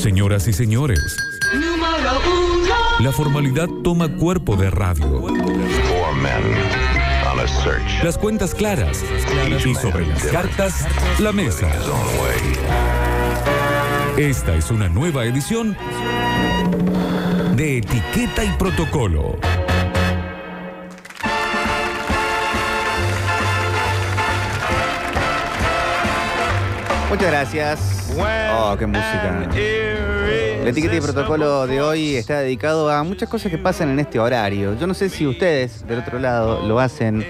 Señoras y señores, Número uno. la formalidad toma cuerpo de radio. Four men on a search. Las cuentas claras y sobre las cartas, la mesa. Esta es una nueva edición de Etiqueta y Protocolo. Muchas gracias. Oh, qué música. La etiqueta y protocolo de hoy está dedicado a muchas cosas que pasan en este horario. Yo no sé si ustedes del otro lado lo hacen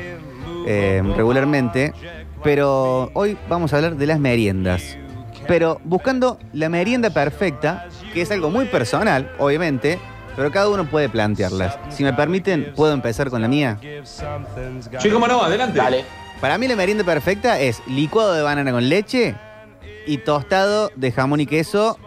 eh, regularmente, pero hoy vamos a hablar de las meriendas. Pero buscando la merienda perfecta, que es algo muy personal, obviamente, pero cada uno puede plantearlas. Si me permiten, puedo empezar con la mía. Sí, cómo no, adelante. Dale. Para mí la merienda perfecta es licuado de banana con leche y tostado de jamón y queso,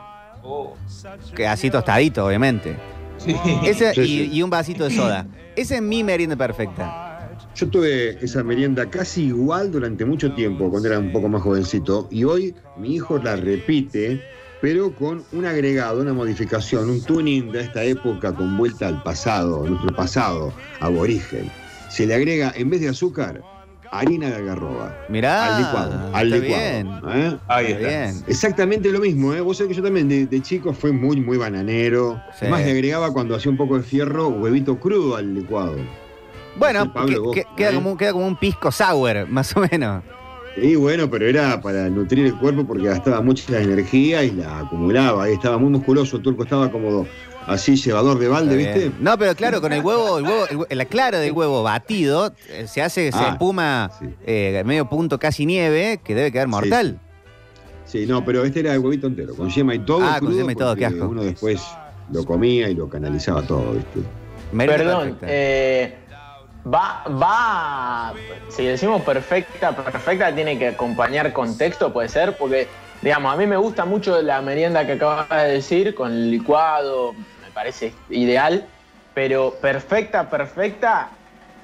que así tostadito, obviamente. Sí. Ese, Sí, y, y un vasito de soda. Esa es mi merienda perfecta. Yo tuve esa merienda casi igual durante mucho tiempo, cuando era un poco más jovencito, y hoy mi hijo la repite, pero con un agregado, una modificación, un tuning de esta época con vuelta al pasado, nuestro pasado aborigen. Se le agrega, en vez de azúcar, harina de algarroba. Mirá. al licuado. Al está licuado. bien. ¿eh? Ahí Está está. bien. Exactamente lo mismo, ¿eh? Vos sabés que yo también de, de chico fui muy, muy bananero. Sí. Además le agregaba cuando hacía un poco de fierro, huevito crudo al licuado. Bueno, Sí, Pablo, que- vos, que- queda, ¿eh? como, un- queda como un pisco sour, más o menos. Y bueno, pero era para nutrir el cuerpo porque gastaba mucha energía y la acumulaba. Ahí estaba muy musculoso, el turco estaba como así llevador de balde, ¿viste? No, pero claro, con el huevo, el huevo, el la clara del huevo batido, eh, se hace, se Ah, espuma sí. eh, medio punto casi nieve, que debe quedar mortal. Sí, no, pero este era el huevito entero, con yema y todo. Ah, con crudo, yema y todo, qué porque asco. Uno después lo comía y lo canalizaba todo, ¿viste? Merienda Perdón, perfecta. eh, va, va, si decimos perfecta, perfecta tiene que acompañar contexto, puede ser, porque, digamos, a mí me gusta mucho la merienda que acabas de decir, con el licuado, me parece ideal, pero perfecta, perfecta,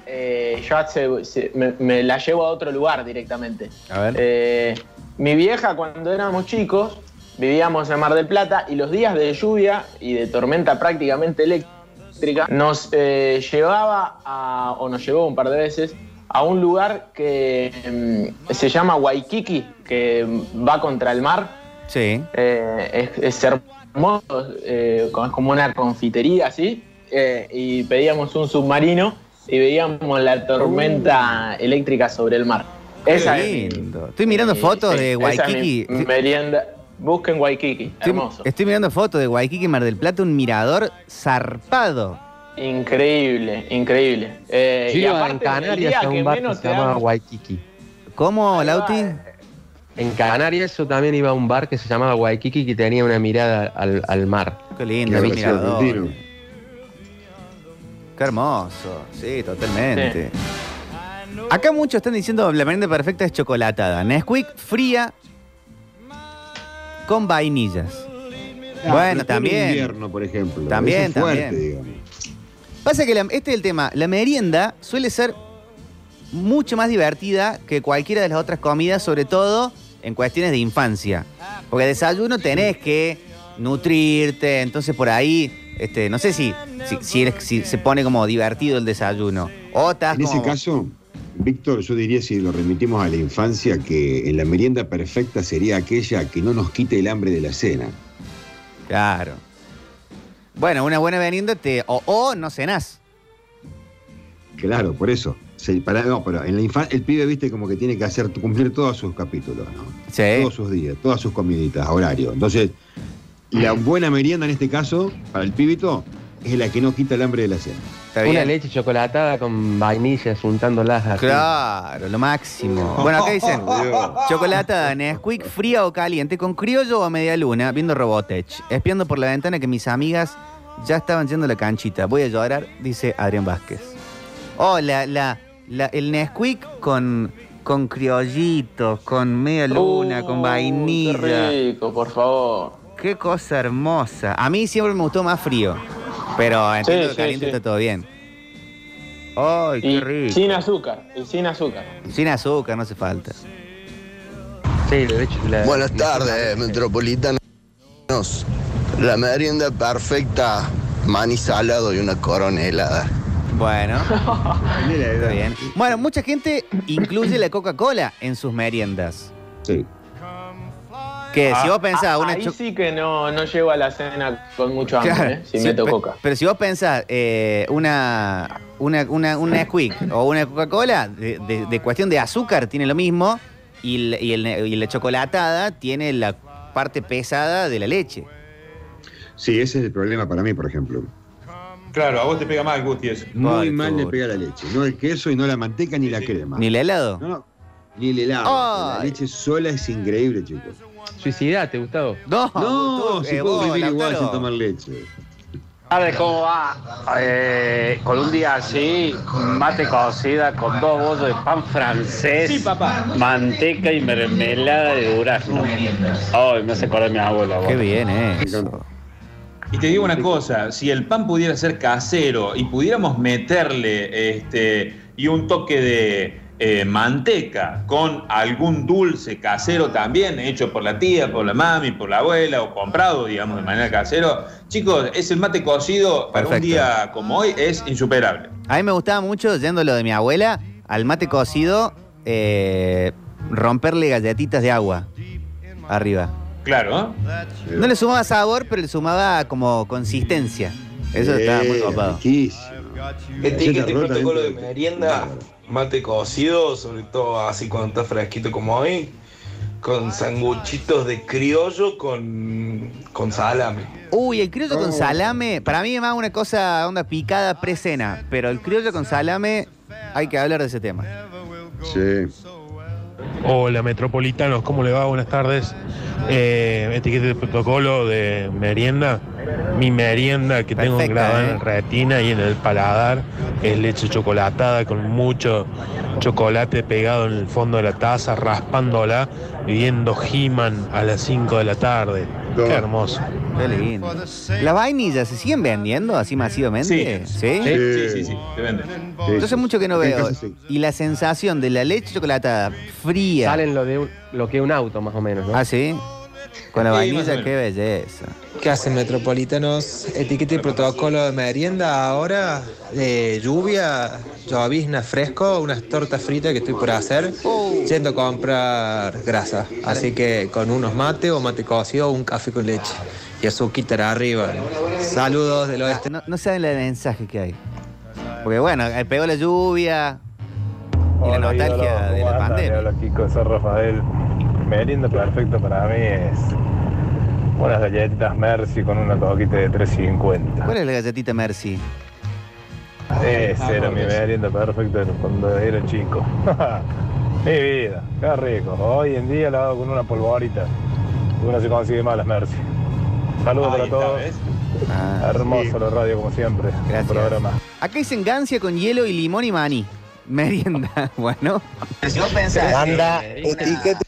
eh, yo se- me, me la llevo a otro lugar directamente. A ver. Eh, mi vieja, cuando éramos chicos, vivíamos en Mar del Plata y los días de lluvia y de tormenta prácticamente eléctrica nos eh, llevaba a, o nos llevó un par de veces a un lugar que mm, se llama Waikiki, que va contra el mar. Sí. Eh, es, es eh, con- es como una confitería así, eh, y pedíamos un submarino y veíamos la tormenta eléctrica sobre el mar. Esa Qué es mi- lindo. Estoy mirando Sí, fotos sí, de esa es Waikiki. mi merienda. Busquen Waikiki, Estoy, hermoso. estoy mirando fotos de Waikiki Mar del Plata, un mirador zarpado. Increíble, increíble. Eh, Yo y aparte, en Canarias un bar que se llama Waikiki. ¿Cómo, Lauti? En Canarias yo también iba a un bar que se llamaba Waikiki que tenía una mirada al, al mar. Qué lindo, Qué mirador. Qué hermoso. Sí, totalmente. Acá muchos están diciendo la merienda perfecta es chocolatada. Nesquik fría con vainillas. Ah, bueno, también. invierno, por ejemplo. También, es fuerte, también. digamos. Pasa que la- este es el tema. La merienda suele ser mucho más divertida que cualquiera de las otras comidas, sobre todo en cuestiones de infancia. Porque desayuno tenés que nutrirte, entonces por ahí, este, no sé si, si, si eres- si se pone como divertido el desayuno. O estás En ese caso, Víctor, yo diría si lo remitimos a la infancia, que en la merienda perfecta sería aquella que no nos quite el hambre de la cena. Claro. Bueno, una buena merienda te. O, o no cenás. Claro, por eso. Se- para- no, pero en la infancia, el pibe, viste, como que tiene que hacer cumplir todos sus capítulos, ¿no? Sí. Todos sus días, todas sus comiditas, horario. Entonces, la buena merienda en este caso, para el pibito, es la que no quita el hambre de la cena. Una bien. leche chocolatada con vainillas, untándolas así. Claro, lo máximo. Bueno, acá dicen chocolatada, Nesquik, fría o caliente, con criollo o a media luna, viendo Robotech, espiando por la ventana que mis amigas ya estaban yendo a la canchita. Voy a llorar, dice Adrián Vázquez. Oh, la, la, la- el Nesquik con, con criollitos, con media luna, Uh, con vainilla. Qué rico, por favor. Qué cosa hermosa. A mí siempre me gustó más frío. Pero entiendo Sí, que sí, caliente sí. está todo bien. Ay, qué Y rico. sin azúcar, y sin azúcar. Sin azúcar, no hace falta. Sí, la leche. la- Buenas la- tardes, metropolitanos. La merienda perfecta, maní salado y una corona helada. Bueno, está bien. Bueno, mucha gente incluye la Coca-Cola en sus meriendas. Sí. Que si vos pensás, Ah, una ahí cho- sí que no, no llego a la cena con mucho hambre, Claro, ¿eh? si sí, meto pe- coca. Pero si vos pensás eh, una, una, una, o una Coca-Cola, de, de- de cuestión de azúcar tiene lo mismo y, el- y el- y la chocolatada tiene la parte pesada de la leche. Sí, ese es el problema para mí, por ejemplo. Claro, a vos te pega mal, Gusti, eso. Muy Ay, mal le pega la leche. No el queso y no la manteca ni la crema. ¿Ni el helado? No, no, ni el helado. La leche sola es increíble, chicos. Suicidate, Gustavo. No, No, si eh, puedo vos, vivir igual sin tomar leche. ¿Sabes cómo va? Eh, con un día así, mate cocida con dos bollos de pan francés, Sí, papá. manteca y mermelada de durazno. Ay, me hace acordar mi abuela. Qué bien, eh. encanta. Y te digo una cosa, si el pan pudiera ser casero y pudiéramos meterle este y un toque de eh, manteca con algún dulce casero también, hecho por la tía, por la mami, por la abuela o comprado, digamos, de manera casero, chicos, es el mate cocido para un día como hoy, es insuperable. A mí me gustaba mucho, yendo lo de mi abuela, al mate cocido, eh, romperle galletitas de agua arriba. Claro, ¿eh? No le sumaba sabor, pero le sumaba como consistencia. Eso estaba muy copado. Receta rota protocolo de- merienda, mate cocido, sobre todo así cuando está fresquito como hoy, con sanguchitos de criollo con, con salame. Uy, el criollo con Oh. salame, para mí es más una cosa, onda picada pre-cena, pero el criollo con salame, hay que hablar de ese tema. Sí. Hola metropolitanos, ¿cómo le va? Buenas tardes. Eh, etiqueta de protocolo de merienda. Mi merienda que tengo Perfecta, grabada ¿eh? en la retina y en el paladar es leche chocolatada con mucho chocolate pegado en el fondo de la taza, raspándola, viendo He-Man a las 5 de la tarde. Qué hermoso. Qué lindo. ¿Las vainillas se siguen vendiendo así masivamente? Sí. ¿Sí? Sí, sí, sí, te venden. Sí, Yo mucho que no veo. Y la sensación de la leche chocolatada fría. Salen lo de un- lo que es un auto, más o menos, ¿no? Ah, sí. Con la vainilla, qué belleza. ¿Qué hacen metropolitanos? Etiqueta y protocolo de merienda ahora, de lluvia, llovizna fresco, unas tortas fritas que estoy por hacer, yendo a comprar grasa. Así que con unos mate o mate cocido o un café con leche. Y azúcar arriba. Saludos del oeste. No, no saben el mensaje que hay. Porque bueno, eh, pegó la lluvia y la nostalgia de la pandemia. Hola Kiko, soy Rafael. Merienda perfecta para mí es unas galletitas Mercy con una coquita de 3.50. ¿Cuál es la galletita Mercy? Esa era mi merienda perfecta cuando era chico. mi vida, qué rico. Hoy en día la hago con una polvorita. Uno se consigue más las Mercy. Saludos Ahí para todos. Ah, Hermoso la radio como siempre. Gracias. Un programa. Acá dicen gancia con hielo y limón y maní. Merienda. Bueno. Anda, etiqueta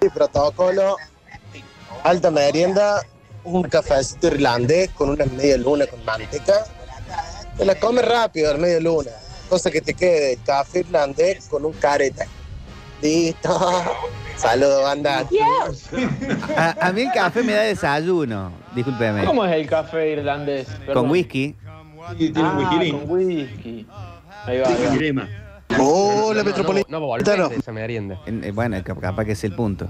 y protocolo, alta merienda, un cafecito irlandés con una media luna con manteca. Te la comes rápido al media luna. Cosa que te quede el café irlandés con un careta. Listo. Saludos, banda. A, a mí el café me da desayuno. Discúlpeme. ¿Cómo es el café irlandés? Con Perdón. whisky. Y tiene un Ah, whisky. con whisky. Ahí va, ahí va. Crema. Hola, No, Metropolitano. esa merienda. En- eh, Bueno, cap- capaz que es el punto.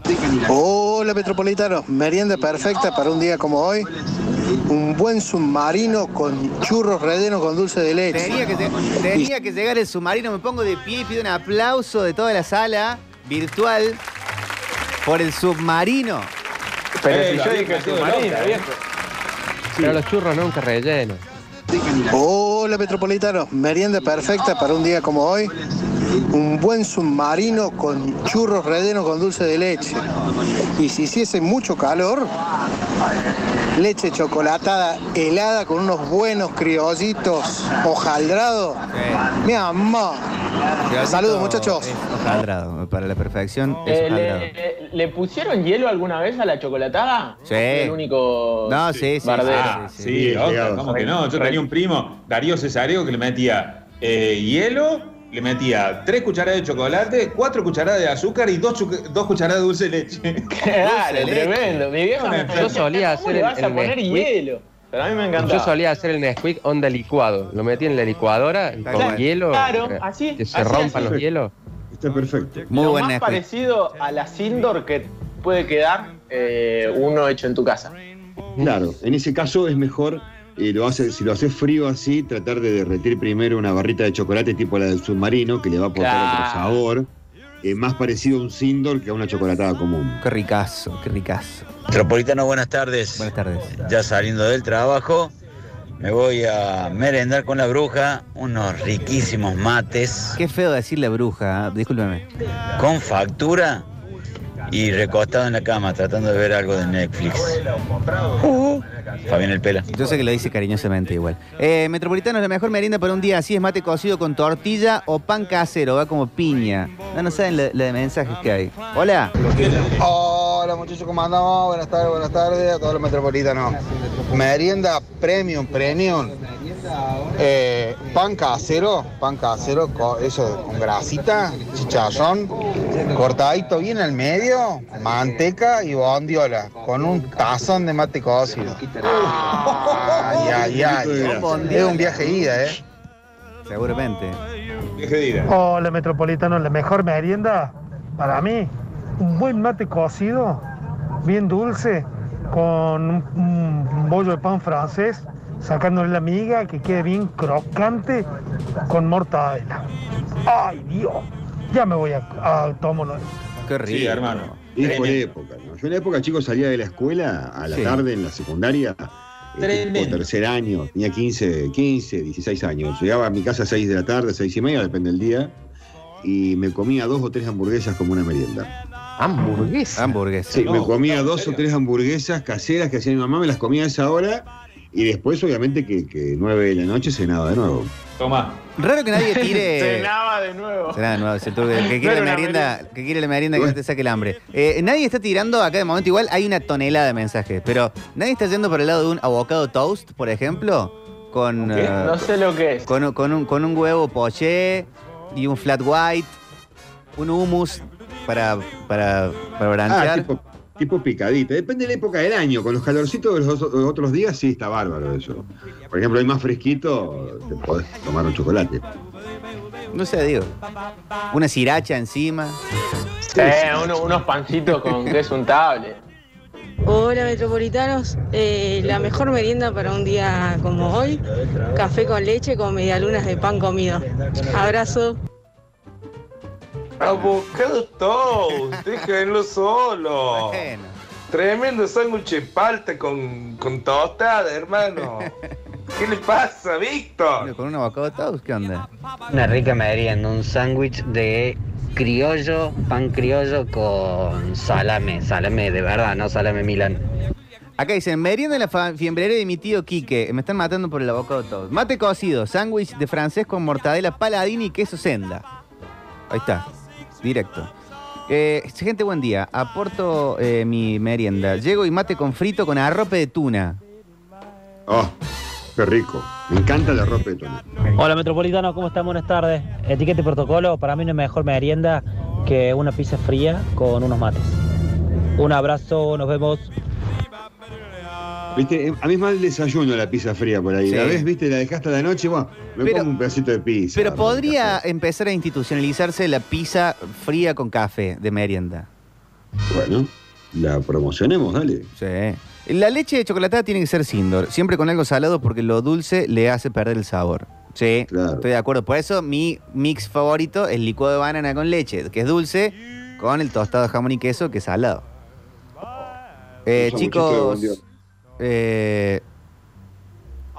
Hola, Metropolitano. Merienda perfecta para un día como hoy. Un buen submarino con churros rellenos con dulce de leche. Tenía que, lleg- tenía que llegar el submarino. Me pongo de pie y pido un aplauso de toda la sala virtual por el submarino. Pero Eh, si yo dije metido submarino, loca, eh. viejo. Pero los churros nunca rellenos. Hola Metropolitano, merienda perfecta para un día como hoy. Un buen submarino con churros rellenos con dulce de leche. Y si hiciese mucho calor, leche chocolatada helada con unos buenos criollitos hojaldrados. Mi amor. Saludos muchachos. Hojaldrado, para la perfección es Eh, hojaldrado. le, le- ¿le pusieron hielo alguna vez a la chocolatada? Sí. El único No, sí, sí, bardero. Ah, sí, Bien Oscar, llegado. ¿cómo que no? Yo tenía un primo, Darío Cesareo, que le metía eh, hielo le metía tres cucharadas de chocolate, cuatro cucharadas de azúcar y dos, dos cucharadas de dulce de leche. Dale, tremendo. Mi viejo me Yo solía ¿Cómo hacer le el, a poner Nesquik. hielo? Pero a mí me encantaba. Yo solía hacer el Nesquik onda licuado. Lo metí en la licuadora con Claro, hielo. claro, eh, así, Que se así, rompan así. los hielos. Está perfecto. Muy Lo buen más parecido a la Sindor que puede quedar eh, uno hecho en tu casa. Claro, en ese caso es mejor, eh, lo hace, si lo haces frío así, tratar de derretir primero una barrita de chocolate tipo la del submarino, que le va a aportar Claro. otro sabor, eh, más parecido a un Sindor que a una chocolatada común. Qué ricazo, qué ricazo. Metropolitano, buenas tardes. Buenas tardes. Ya saliendo del trabajo, me voy a merendar con la bruja unos riquísimos mates Qué feo decirle bruja, ¿eh? discúlpeme. con factura y recostado en la cama tratando de ver algo de Netflix. Uh, Fabián el Pela. Yo sé que lo dice cariñosamente igual. Eh, Metropolitano, la mejor merienda para un día así es mate cocido con tortilla o pan casero, va como piña. No, no saben la, la de mensajes que hay. Hola. Hola muchachos, ¿cómo andamos? Buenas tardes, buenas tardes a todos los metropolitanos. Merienda premium, premium. Eh, pan casero, pan casero, eso con grasita, chicharrón, cortadito bien al medio, manteca y bondiola, con un tazón de mate cocido. Ay, ay, ay. Es un viaje de ida, ¿eh? Seguramente. Viaje de ida. Hola Metropolitano, la mejor merienda para mí, un buen mate cocido, bien dulce, con un, un bollo de pan francés, sacándole la miga, que quede bien crocante, con mortadela. ¡Ay Dios! Ya me voy a, a tomarlo. Qué rico. Sí, hermano. Por época, ¿no? Yo en la época, chicos, salía de la escuela a la Sí. tarde en la secundaria, eh, Tremendo. tercer año, tenía 15, 15, 16 años. Llegaba a mi casa a 6 de la tarde, 6 y media, depende del día, y me comía dos o tres hamburguesas como una merienda. Hamburguesa. Hamburguesa. Sí, No, me comía no, ¿en dos o tres hamburguesas caseras que hacía mi mamá, me las comía a esa hora, y después, obviamente, que, que 9 de la noche cenaba de nuevo. Tomá. Raro que nadie tire. Cenaba de nuevo. Será de nuevo, es el truco, que No quiere la merienda, que quiere la merienda que no te saque el hambre. Eh, nadie está tirando acá de momento, igual hay una tonelada de mensajes, pero nadie está yendo por el lado de un avocado toast, por ejemplo, con, eh, No sé lo que es. con, con un, con un huevo poché y un flat white, un hummus para, para, para Ah, branchear. tipo, tipo picadita. Depende de la época del año. Con los calorcitos de los, los otros días, sí, está bárbaro eso. Por ejemplo, hay más fresquito, te podés tomar un chocolate. No sé, digo. Una sriracha encima. Eh, uno- unos pancitos con queso untable. Hola metropolitanos, Eh, la mejor merienda para un día como hoy, café con leche con medialunas de pan comido. Abrazo. Avocado toast, déjenlo solo. Bueno. Tremendo sándwich de palta con, con tostada, hermano. ¿Qué le pasa, Víctor? Con un avocado toast, ¿qué onda? Una rica merienda, un sándwich de criollo, pan criollo con salame, salame de verdad, no salame Milán. Acá dicen, merienda en la fiambrería de mi tío Quique. Me están matando por el avocado toast. Mate cocido, sándwich de francés con mortadela paladini y queso senda. Ahí está, directo. Eh, gente, buen día. Aporto eh, mi merienda. Llego y mate con frito con arrope de tuna. Oh, qué rico. Me encanta el arroz de tuna. Hola Metropolitano, ¿cómo están? Buenas tardes. Etiqueta y protocolo, para mí no hay mejor merienda que una pizza fría con unos mates. Un abrazo, nos vemos. Viste, a mí el desayuno la pizza fría por ahí. Sí. La ves, viste, la dejaste a la noche, bueno, me Pero- como un pedacito de pizza. Pero podría empezar a institucionalizarse la pizza fría con café de merienda. Bueno, la promocionemos, dale. Sí. La leche de chocolatada tiene que ser Sindor, siempre con algo salado porque lo dulce le hace perder el sabor. Sí, estoy de acuerdo. Por eso mi mix favorito es licuado de banana con leche, que es dulce, con el tostado de jamón y queso, que es salado. Eh, chicos. Eh,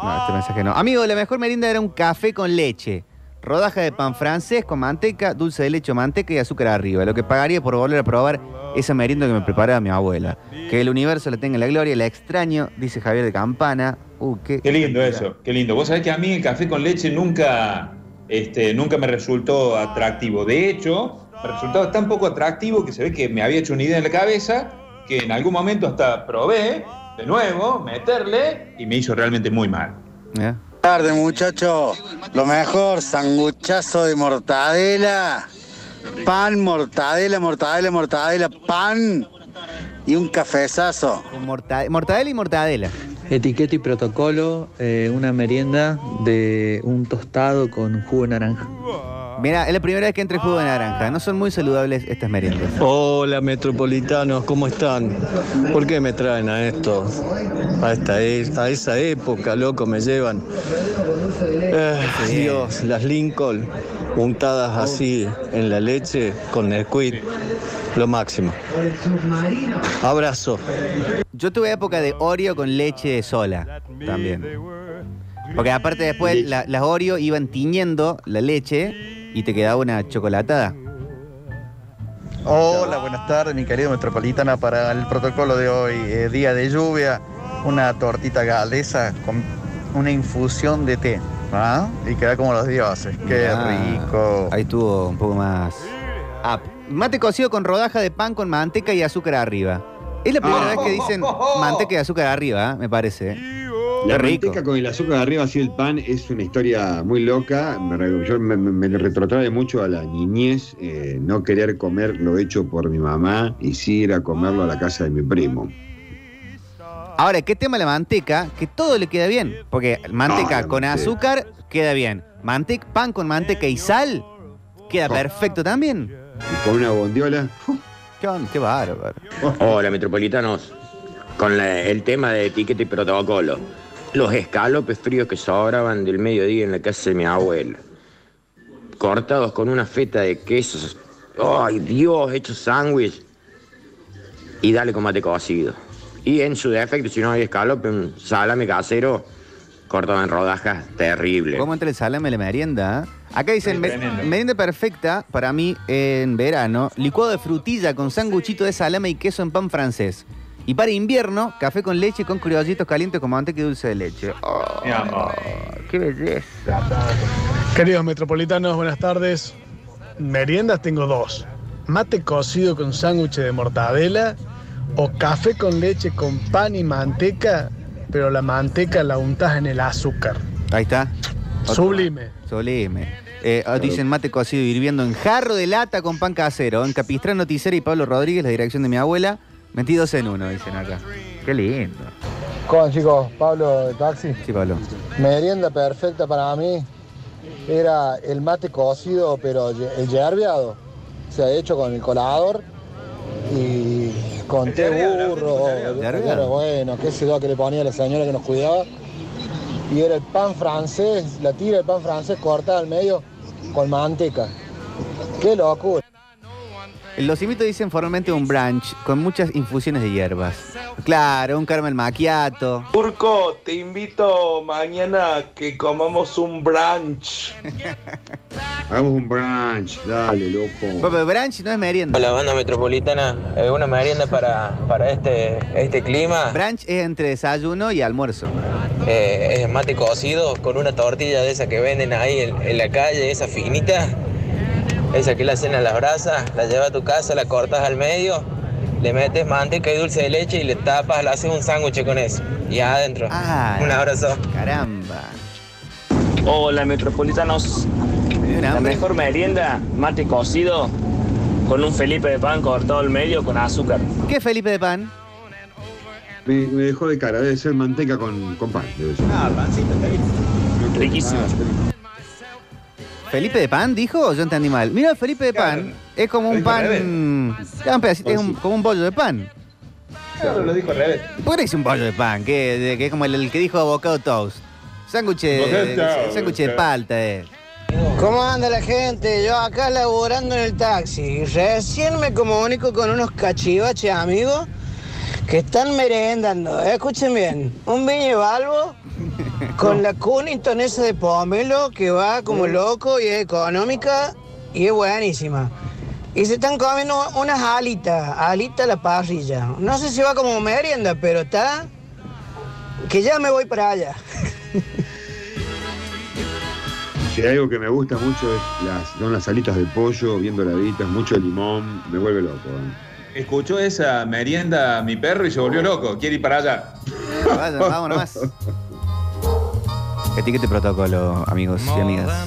no, este mensaje no. Amigo, la mejor merienda era un café con leche. Rodaja de pan francés con manteca, dulce de leche manteca y azúcar arriba. Lo que pagaría por volver a probar esa merienda que me preparaba mi abuela. Que el universo la tenga en la gloria, la extraño, dice Javier de Campana. Uh, qué, Qué lindo eso, qué lindo. Vos sabés que a mí el café con leche nunca, este, nunca me resultó atractivo. De hecho, me resultaba tan poco atractivo que se ve que me había hecho una idea en la cabeza que en algún momento hasta probé de nuevo meterle y me hizo realmente muy mal. ¿Eh? tarde, muchachos. Lo mejor, sanguchazo de mortadela. Pan, mortadela, mortadela, mortadela, pan. Y un cafezazo. Morta- mortadela y mortadela. Etiqueta y protocolo, eh, una merienda de un tostado con jugo de naranja. Mira, es la primera vez que entre jugo de naranja. No son muy saludables estas meriendas. Hola metropolitanos, ¿cómo están? ¿Por qué me traen a esto? A, esta, e- a esa época, loco, me llevan. Eh, Dios, las Lincoln untadas así en la leche con Nesquik, lo máximo. Abrazo. Yo tuve época de Oreo con leche sola también. Porque aparte después la- las Oreo iban tiñendo la leche y te quedaba una chocolatada. Hola, buenas tardes, mi querido Metropolitana. Para el protocolo de hoy, eh, día de lluvia, una tortita galesa con una infusión de té. ¿ah? Y queda como los dioses. Qué Ah, rico. Ahí estuvo un poco más. up. Mate cocido con rodaja de pan con manteca y azúcar arriba. Es la primera Ah. vez que dicen manteca y azúcar arriba, ¿eh? me parece. La manteca con el azúcar arriba, así el pan, es una historia muy loca. Yo me, me- me retrotrae mucho a la niñez, eh, no querer comer lo hecho por mi mamá y sí ir a comerlo a la casa de mi primo. Ahora, ¿qué tema la manteca? Que todo le queda bien. Porque manteca con manteca. azúcar queda bien. Mante pan con manteca y sal queda Oh. perfecto también. Y con una bondiola. Qué, qué bárbaro. Hola, metropolitanos. Con la- el tema de etiqueta y protocolo. Los escalopes fríos que sobraban del mediodía en la casa de mi abuela. Cortados con una feta de quesos. ¡Ay, Dios! Hecho sándwich. Y dale con mate cocido. Y en su defecto, si no hay escalope, un salame casero cortado en rodajas terrible. ¿Cómo entra el salame la merienda? eh? Acá dicen, me- merienda perfecta para mí en verano, licuado de frutilla con sanguchito de salame y queso en pan francés. Y para invierno, café con leche con criollitos calientes con manteca y dulce de leche. Oh, ¡Qué belleza! Queridos metropolitanos, buenas tardes. Meriendas tengo dos. Mate cocido con sándwich de mortadela o café con leche con pan y manteca, pero la manteca la untas en el azúcar. Ahí está. Sublime. Sublime. Eh, ah, dicen mate cocido hirviendo en jarro de lata con pan casero. En Capistrán Noticera y Pablo Rodríguez, la dirección de mi abuela. Metidos en uno, dicen acá. Qué lindo. ¿Cómo chicos? Pablo de taxi. Sí, Pablo. Merienda perfecta para mí era el mate cocido, pero el yerbiado. Se ha hecho con el colador y con té burro. Era bueno, qué sé yo que le ponía la señora que nos cuidaba. Y era el pan francés, la tira del pan francés cortada al medio con manteca. Qué locura. Los imitos dicen formalmente un brunch con muchas infusiones de hierbas. Claro, un caramel macchiato. Turco, te invito mañana a que comamos un brunch. Hagamos un brunch, dale, loco. Pero brunch no es merienda. Hola banda metropolitana, eh, una merienda para, para este, este clima. Brunch es entre desayuno y almuerzo. Eh, es mate cocido con una tortilla de esa que venden ahí en, en la calle, esa finita. Esa que la hacen a las brasas, la llevas a tu casa, la cortas al medio, le metes manteca y dulce de leche y le tapas, le haces un sándwich con eso. Y adentro. Ah, un abrazo. Caramba. Hola metropolitanos. La mejor merienda, mate cocido con un Felipe de pan cortado al medio con azúcar. ¿Qué Felipe de pan? Me, me dejó de cara, debe ser manteca con, con pan. Debe ser. Ah, pancito, Riquísimo. ¿Felipe de pan dijo o yo entendí mal? Mira, Felipe de pan es como un pan. Es, un pedacito- es un- como un bollo de pan. Claro, lo dijo al revés. ¿Por qué dice un bollo de pan? Que, es como el, el que dijo avocado toast. Sándwich de, sándwich de palta, eh. ¿Cómo anda la gente? Yo acá laborando en el taxi. Recién me comunico con unos cachivaches amigos que están merendando. Escuchen bien. Un viñe balbo con la Cunnington esa de pomelo que va como loco y es económica y es buenísima. Y se están comiendo unas alitas, alitas a la parrilla. No sé si va como merienda, pero está que ya me voy para allá. Si hay algo que me gusta mucho es las, son las alitas de pollo, bien doraditas, mucho limón, me vuelve loco. ¿eh? Escuchó esa merienda mi perro y se volvió loco. Quiere ir para allá. Vaya, vámonos más. Etiquete protocolo, amigos y amigas.